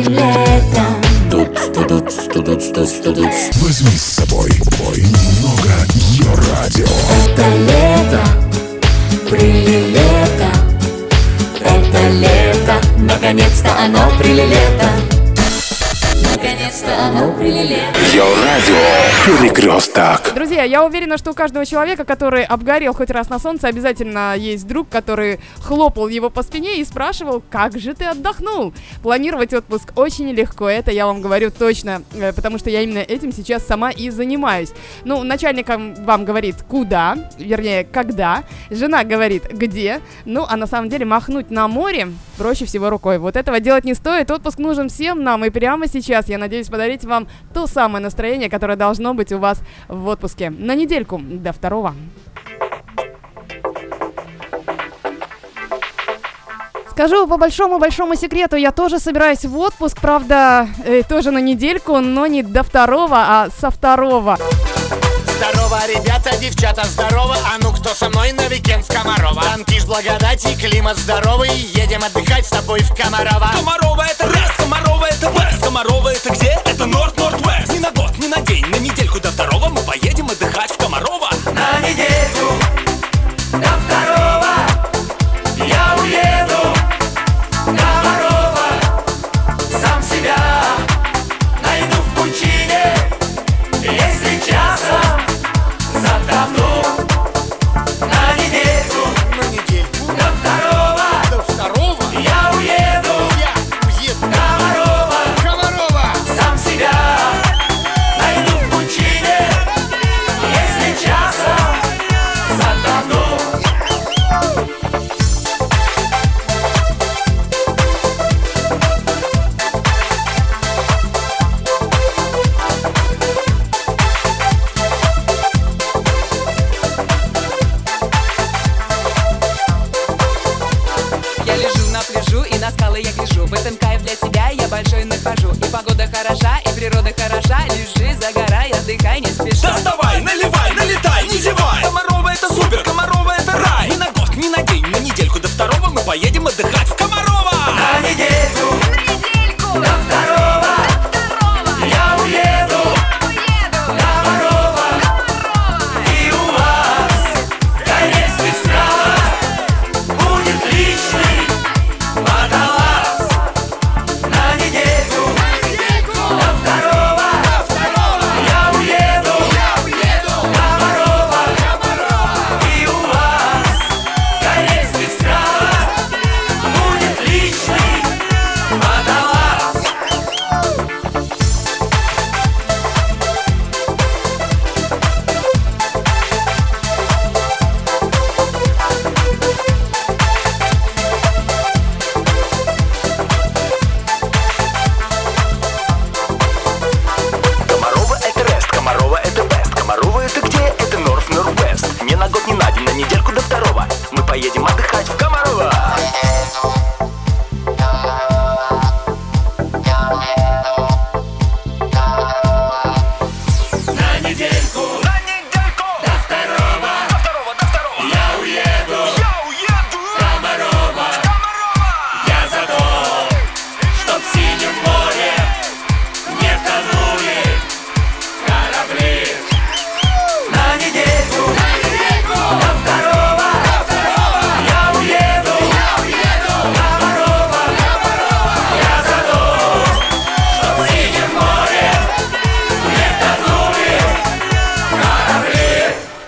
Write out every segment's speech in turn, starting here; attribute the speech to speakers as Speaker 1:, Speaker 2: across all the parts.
Speaker 1: этим летом
Speaker 2: Тут, тут, тут, тут, тут, Возьми с собой бой. Немного Йо-радио
Speaker 1: Это лето, прилилето Это лето, наконец-то оно прилилето Оно прилилето.
Speaker 2: Йо-радио. Перекресток.
Speaker 3: Друзья, я уверена, что у каждого человека, который обгорел хоть раз на солнце, обязательно есть друг, который хлопал его по спине и спрашивал, как же ты отдохнул? Планировать отпуск очень легко, это я вам говорю точно, э, потому что я именно этим сейчас сама и занимаюсь. Ну, начальник вам говорит, куда, вернее, когда, жена говорит, где, ну, а на самом деле махнуть на море проще всего рукой. Вот этого делать не стоит, отпуск нужен всем нам, и прямо сейчас я надеюсь подарить вам то самое настроение, которое должно быть у вас в отпуске. На недельку до второго. Скажу по большому-большому секрету, я тоже собираюсь в отпуск, правда, э, тоже на недельку, но не до второго, а со второго.
Speaker 4: Здорово, ребята, девчата, здорово. А ну кто со мной на уикенд в Комарово? Там тишь, благодать и климат здоровый. Едем отдыхать с тобой в Комарово.
Speaker 5: Комарово это раз, Комарово это вест. Комарово это где? Это норд норд вест. Не на год, не на день, на недельку до второго Мы поедем отдыхать в Комарово.
Speaker 4: На недельку до второго В
Speaker 6: этом кайф для себя я большой нахожу. И погода хороша, и природа хороша. Лежи, загорай, отдыхай, не спеши
Speaker 5: Доставай, наливай, налетай, не зевай На недельку
Speaker 4: На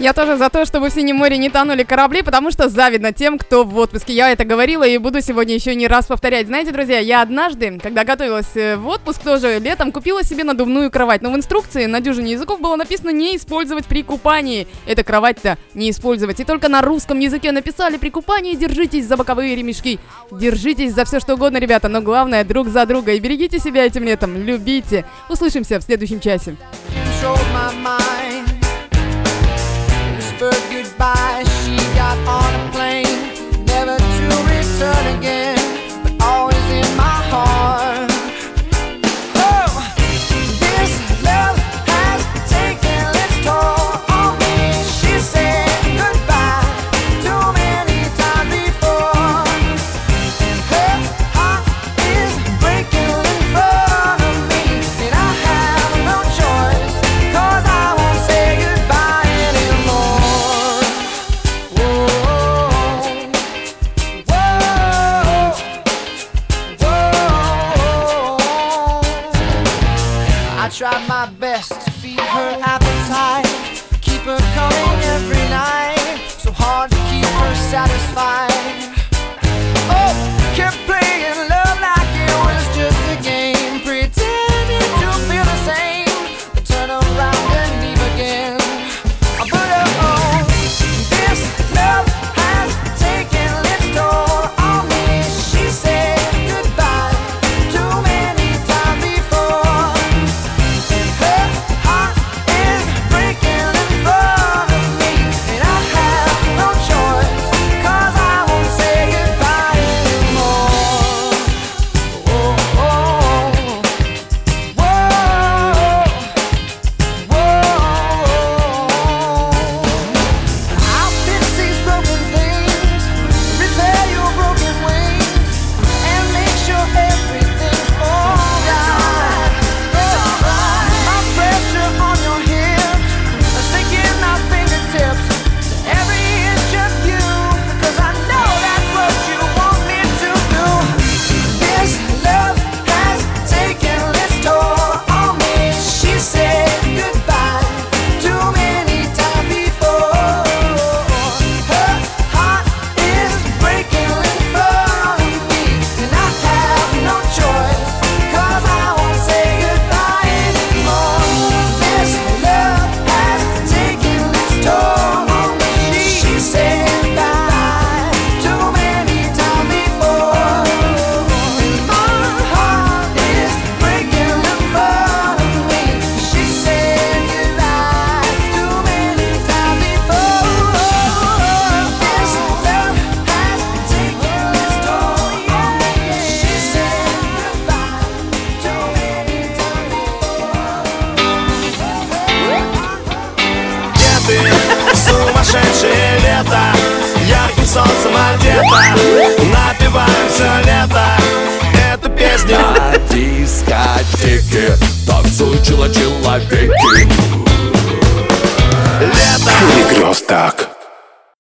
Speaker 4: Я
Speaker 3: тоже за то, чтобы в Синем море не тонули корабли, потому что завидно тем, кто в отпуске. Я это говорила и буду сегодня еще не раз повторять. Знаете, друзья, я однажды, когда готовилась э, в отпуск тоже летом, купила себе надувную кровать. Но в инструкции на дюжине языков было написано не использовать при купании. Эта кровать-то не использовать. И только на русском языке написали при купании держитесь за боковые ремешки. Держитесь за все что угодно, ребята, но главное друг за друга. И берегите себя этим летом, любите. Услышимся в следующем часе.
Speaker 7: my mind. Whispered goodbye, she got on Try my best to feed her appetite, keep her coming every night. So hard to keep her satisfied. Oh,
Speaker 8: can't play.